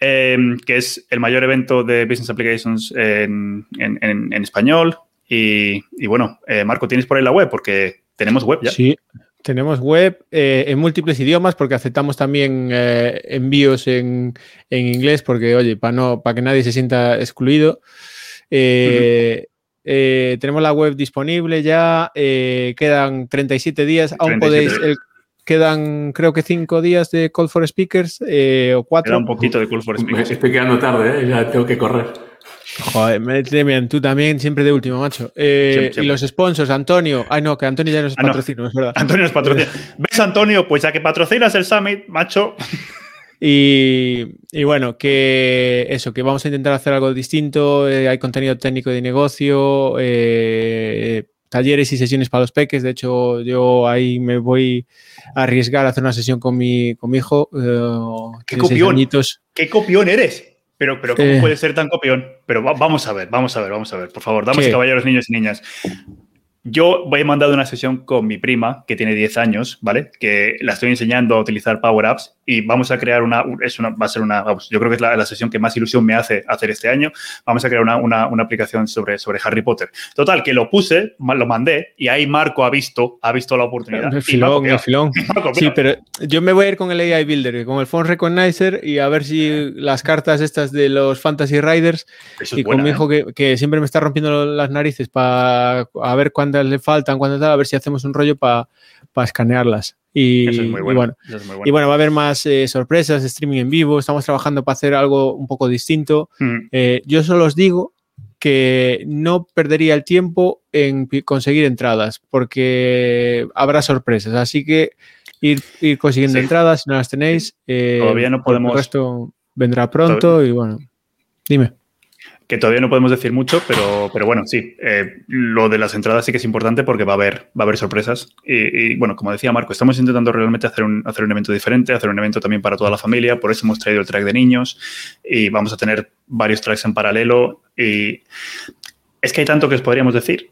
em, que es el mayor evento de Business Applications en, en, en, en español. Y, y bueno, eh, Marco, ¿tienes por ahí la web? Porque tenemos web ya. Sí, tenemos web eh, en múltiples idiomas porque aceptamos también eh, envíos en, en, inglés porque, oye, para no, para que nadie se sienta excluido. Eh, uh -huh. tenemos la web disponible ya, quedan 37 días, 37 aún podéis, el, quedan creo que 5 días de Call for Speakers o 4. Queda un poquito de Call for Speakers. Me estoy quedando tarde, ya tengo que correr. Joder, bien, tú también siempre de último, macho. Eh, siempre, siempre. Y los sponsors, Antonio. Ay, no, que Antonio ya no es ah, patrocino, no. es verdad. Antonio es patrocino. ¿Ves, Antonio? Pues ya que patrocinas el Summit, macho. Y, y, bueno, que eso, que vamos a intentar hacer algo distinto. Eh, hay contenido técnico de negocio, eh, talleres y sesiones para los peques. De hecho, yo ahí me voy a arriesgar a hacer una sesión con mi, con mi hijo. Eh, ¿Qué copión? ¿Qué copión eres? Pero, pero ¿cómo eh, puede ser tan copión? Pero va, vamos a ver, vamos a ver, vamos a ver. Por favor, damas y caballeros, niños y niñas. Yo voy a mandar una sesión con mi prima, que tiene 10 años, ¿vale? Que la estoy enseñando a utilizar Power Apps y vamos a crear una, es una va a ser una, vamos, yo creo que es la, la, sesión que más ilusión me hace hacer este año. Vamos a crear una, una, una, aplicación sobre, sobre Harry Potter. Total, que lo puse, lo mandé y ahí Marco ha visto, ha visto la oportunidad. El filón, el filón. Sí, pero yo me voy a ir con el AI Builder, con el Phone Recognizer y a ver si las cartas estas de los Fantasy Riders y buena, con mi hijo ¿eh? que, que, siempre me está rompiendo las narices para a ver le faltan, cuántas tal, a ver si hacemos un rollo para pa escanearlas. Y, es bueno. y, bueno, es bueno. y, bueno, va a haber más eh, sorpresas, streaming en vivo, estamos trabajando para hacer algo un poco distinto. Mm. Eh, yo solo os digo que no perdería el tiempo en conseguir entradas, porque habrá sorpresas, así que ir, ir consiguiendo sí. entradas, si no las tenéis, eh, todavía no podemos... El resto vendrá pronto todavía... y bueno, dime que todavía no podemos decir mucho, pero, pero bueno, sí, eh, lo de las entradas sí que es importante porque va a haber, va a haber sorpresas. Y, y, bueno, como decía Marco, estamos intentando realmente hacer un, hacer un evento diferente, hacer un evento también para toda la familia, por eso hemos traído el track de niños y vamos a tener varios tracks en paralelo. Y es que hay tanto que os podríamos decir,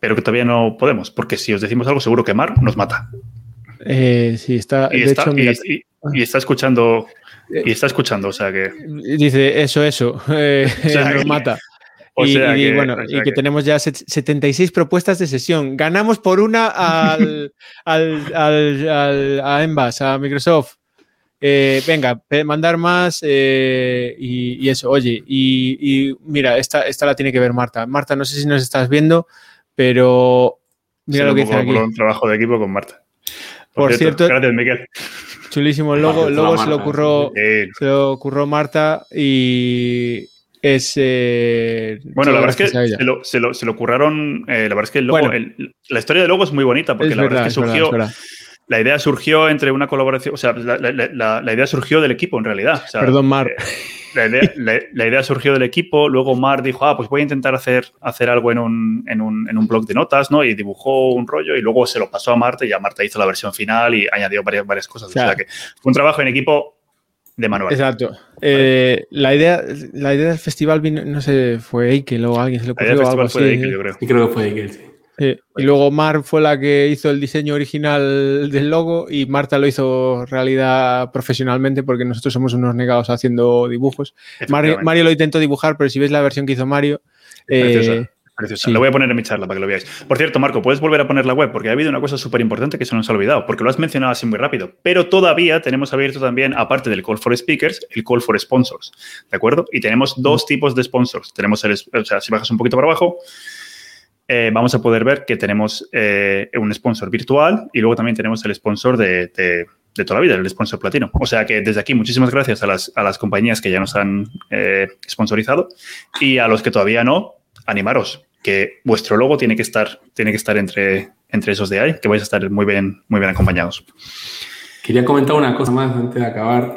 pero que todavía no podemos, porque si os decimos algo, seguro que Mar nos mata. Eh, sí, está. Y, está, hecho, mira, y, y, está escuchando y está escuchando, o sea que. Dice eso, eso. Eh, o sea nos que, mata. O y, sea y, que, bueno, o sea y que, que, tenemos ya 76 propuestas de sesión. Ganamos por una al, al, al, al, a Envas, a Microsoft. Eh, venga, mandar más eh, y, y, eso. Oye, y, mira, esta, esta la tiene que ver Marta. Marta, no sé si nos estás viendo, pero mira lo que dice aquí. un trabajo de equipo con Marta. Por, por cierto, cierto, gracias, Miguel. Chulísimo el logo. El logo se lo ocurrió, se lo ocurrió Marta y es. Eh, bueno, la verdad es que se lo, se, lo, se lo, curraron. Eh, la verdad es que el logo, bueno, el, la historia del logo es muy bonita porque la verdad, verdad es que surgió. Es verdad, es verdad. La idea surgió entre una colaboración, o sea, la, la, la idea surgió del equipo en realidad. O sea, Perdón, Mar. Eh, la, idea, la, idea, surgió del equipo, luego Mar dijo, ah, pues voy a intentar hacer, hacer algo en un, en, un, en un blog de notas, ¿no? Y dibujó un rollo y luego se lo pasó a Marta y ya Marta hizo la versión final y añadió varias, varias cosas. O sea, o sea que fue un trabajo en equipo de manual. Exacto. Eh, la, idea, la idea del festival vino, no sé, fue Eikel o alguien se le ocurrió. La idea del festival fue de Eikel, yo creo. Sí, creo que fue Eikel, sí. Y luego Mar fue la que hizo el diseño original del logo y Marta lo hizo realidad profesionalmente porque nosotros somos unos negados haciendo dibujos. Mario, Mario, lo intentó dibujar, pero si ves la versión que hizo Mario... Eh, Lo voy a poner en mi charla para que lo veáis. Por cierto, Marco, puedes volver a poner la web porque ha habido una cosa súper importante que se nos ha olvidado, porque lo has mencionado así muy rápido. Pero todavía tenemos abierto también, aparte del Call for Speakers, el Call for Sponsors. ¿De acuerdo? Y tenemos dos tipos de sponsors. Tenemos el, o sea, si bajas un poquito para abajo, eh, vamos a poder ver que tenemos eh, un sponsor virtual y luego también tenemos el sponsor de, toda la vida, el sponsor platino. O sea que desde aquí muchísimas gracias a las, compañías que ya nos han eh, sponsorizado y a los que todavía no, animaros, que vuestro logo tiene que estar, tiene que estar entre, entre esos de ahí, que vais a estar muy bien, muy bien acompañados. Quería comentar una cosa más antes de acabar.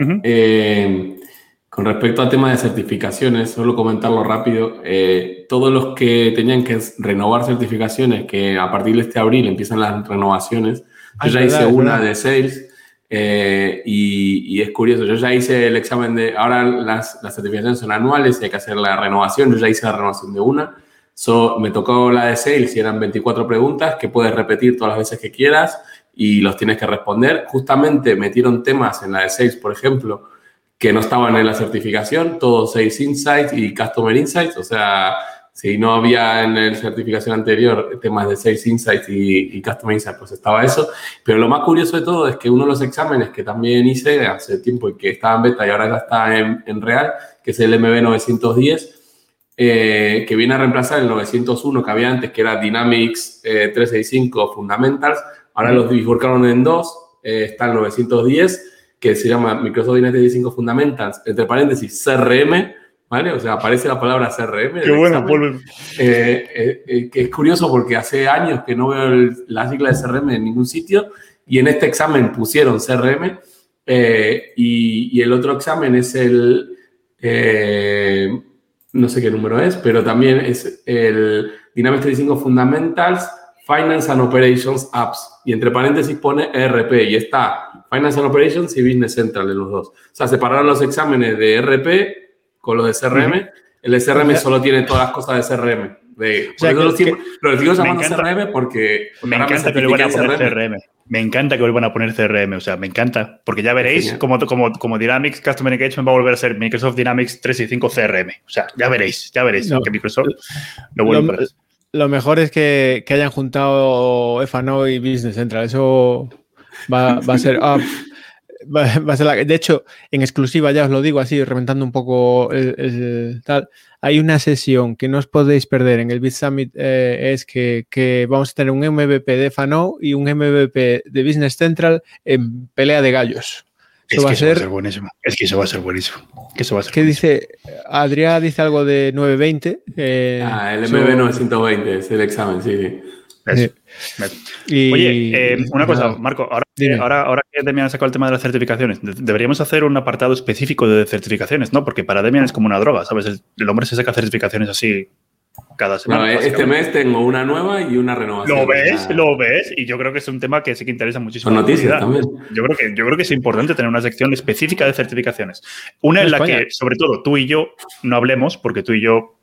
Con respecto al tema de certificaciones, solo comentarlo rápido, eh, todos los que tenían que renovar certificaciones, que a partir de este abril empiezan las renovaciones, yo ah, ya hice una de sales eh, y, es curioso, yo ya hice el examen de, ahora las, certificaciones son anuales y hay que hacer la renovación, yo ya hice la renovación de una, me tocó la de sales y eran 24 preguntas que puedes repetir todas las veces que quieras y los tienes que responder. Justamente metieron temas en la de sales, por ejemplo, que no estaban en la certificación, todos seis Insights y Customer Insights, o sea, si no había en la certificación anterior temas de Sales Insights y, Customer Insights, pues estaba eso. Pero lo más curioso de todo es que uno de los exámenes que también hice hace tiempo y que estaba en beta y ahora ya está en, real, que es el MB 910, eh, que viene a reemplazar el 901 que había antes, que era Dynamics 365 eh, Fundamentals. Ahora los bifurcaron en dos, eh, está el 910 que se llama Microsoft Dynamics 5 Fundamentals, entre paréntesis, CRM, ¿vale? O sea, aparece la palabra CRM. Qué bueno, eh, eh, eh, que es curioso porque hace años que no veo la sigla de CRM en ningún sitio y en este examen pusieron CRM y, el otro examen es el, no sé qué número es, pero también es el Dynamics 35 Fundamentals Finance and Operations Apps. Y entre paréntesis pone ERP y está Finance and Operations y Business Central en los dos. O sea, separaron los exámenes de ERP con los de CRM. El de CRM solo tiene todas las cosas de CRM. De, o sea, los, digo llamando CRM porque me encanta que vuelvan a poner CRM. Me encanta que vuelvan a poner CRM, o sea, me encanta, porque ya veréis como, como, como Dynamics Customer Engagement va a volver a ser Microsoft Dynamics 365 CRM. O sea, ya veréis, ya veréis que Microsoft lo vuelve a lo mejor es que, hayan juntado FNO y Business Central. Eso va, a ser. Ah, va, a ser la, de hecho, en exclusiva, ya os lo digo así, reventando un poco el, tal. Hay una sesión que no os podéis perder en el Bit Summit, eh, es que, vamos a tener un MVP de FNO y un MVP de Business Central en pelea de gallos. Eso, va, a ser, buenísimo. Es que eso va a ser buenísimo. ¿Qué dice? Adrián dice algo de 920. Eh, ah, el MB 920 es el examen, sí. Oye, eh, una cosa, Marco, ahora, ahora, ahora, que Demian ha sacado el tema de las certificaciones, deberíamos hacer un apartado específico de certificaciones, ¿no? Porque para Demian es como una droga, ¿sabes? el hombre se saca certificaciones así cada semana. este mes tengo una nueva y una renovación. ¿Lo ves? ¿Lo ves? Y yo creo que es un tema que sí que interesa muchísimo. noticias también. Yo creo, que, yo creo que es importante tener una sección específica de certificaciones. Una en, la que, sobre todo, tú y yo no hablemos, porque tú y yo...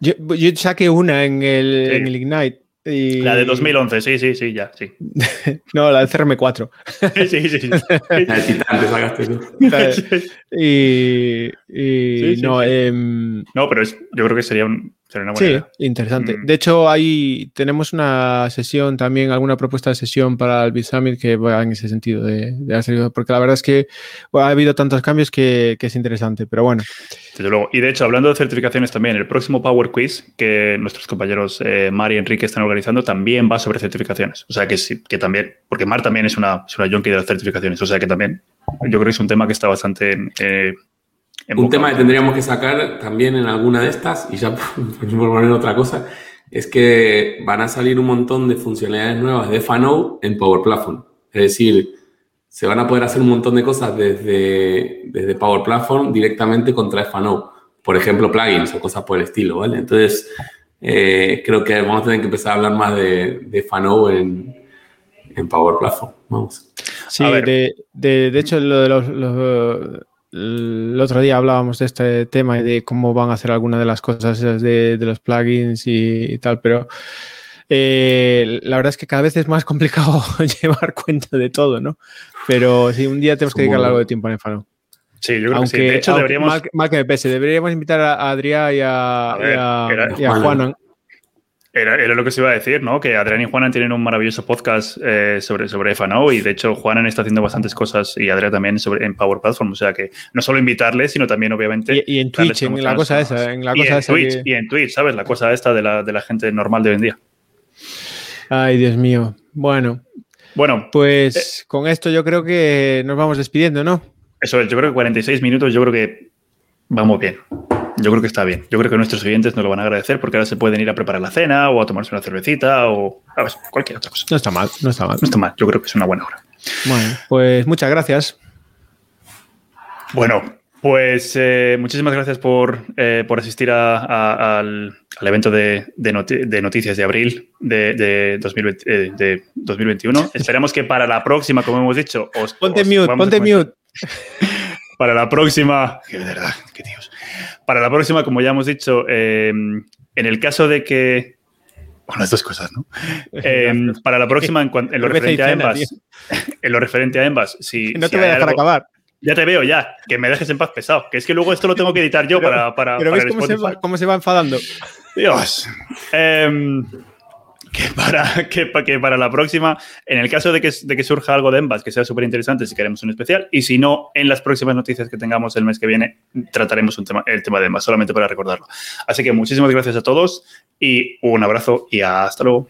Yo, saqué una en el, en el Ignite la de 2011, sí, sí, sí, ya, sí. no, la de CRM4. sí, sí, sí. y, y no, em, no, pero es, yo creo que sería un, Sí, interesante. Mm. De hecho, ahí tenemos una sesión también, alguna propuesta de sesión para el Bit Summit que va en ese sentido de, hacer, porque la verdad es que ha habido tantos cambios que, es interesante, pero bueno. Desde luego. Y de hecho, hablando de certificaciones también, el próximo Power Quiz que nuestros compañeros eh, Mar y Enrique están organizando también va sobre certificaciones. O sea que sí, que también, porque Mar también es una, es una junkie de las certificaciones, o sea que también yo creo que es un tema que está bastante eh, un tema que tendríamos que sacar también en alguna de estas, y ya por poner otra cosa, es que van a salir un montón de funcionalidades nuevas de FANO en Power Platform. Es decir, se van a poder hacer un montón de cosas desde, desde Power Platform directamente contra FANO. Por ejemplo, plugins o cosas por el estilo, ¿vale? Entonces, eh, creo que vamos a tener que empezar a hablar más de, de FANO en, en Power Platform. Vamos. Sí, de, de, de, hecho, lo de los el otro día hablábamos de este tema y de cómo van a hacer algunas de las cosas de, los plugins y, tal, pero Eh, la verdad es que cada vez es más complicado llevar cuenta de todo, ¿no? Pero sí, un día tenemos que dedicar algo de tiempo a Nefano. Sí, yo creo que sí. De hecho, deberíamos. Mal, que me pese, deberíamos invitar a Adrián y a, Juanan. Era, lo que se iba a decir, ¿no? Que Adrián y Juanan tienen un maravilloso podcast eh, sobre, sobre FANO y de hecho Juanan está haciendo bastantes cosas y Adrián también sobre, en Power Platform. O sea que no solo invitarles, sino también, obviamente. Y, en Twitch, en la cosa esa. En la y, cosa en Twitch, y en Twitch, ¿sabes? La cosa esta de la, de la gente normal de hoy en día. Ay, Dios mío. Bueno. Bueno. Pues eh, con esto yo creo que nos vamos despidiendo, ¿no? Eso es, yo creo que 46 minutos, yo creo que vamos bien. Yo creo que está bien. Yo creo que nuestros oyentes nos lo van a agradecer porque ahora se pueden ir a preparar la cena o a tomarse una cervecita o cualquier otra cosa. No está mal, no está mal. No está mal. Yo creo que es una buena hora. Bueno, pues muchas gracias. Bueno, pues eh, muchísimas gracias por, eh, asistir al, evento de, noticias de abril de, 2021. Eh, Esperamos que para la próxima, como hemos dicho, os. Ponte mute, ponte mute. Para la próxima. Qué verdad, qué Dios. Para la próxima, como ya hemos dicho, em, en el caso de que. Bueno, estas cosas, ¿no? Em, para la próxima, en, lo referente a Embas, en lo referente a Embas, si. No te voy a dejar acabar. Ya te veo, ya. Que me dejes en paz pesado. Que es que luego esto lo tengo que editar yo para, para. Pero ves cómo, se va, cómo se va enfadando. Dios. Eh, que para, que, para la próxima, en el caso de que, de que surja algo de Embas que sea súper interesante, si queremos un especial, y si no, en las próximas noticias que tengamos el mes que viene, trataremos el tema de Embas, solamente para recordarlo. Así que muchísimas gracias a todos y un abrazo y hasta luego.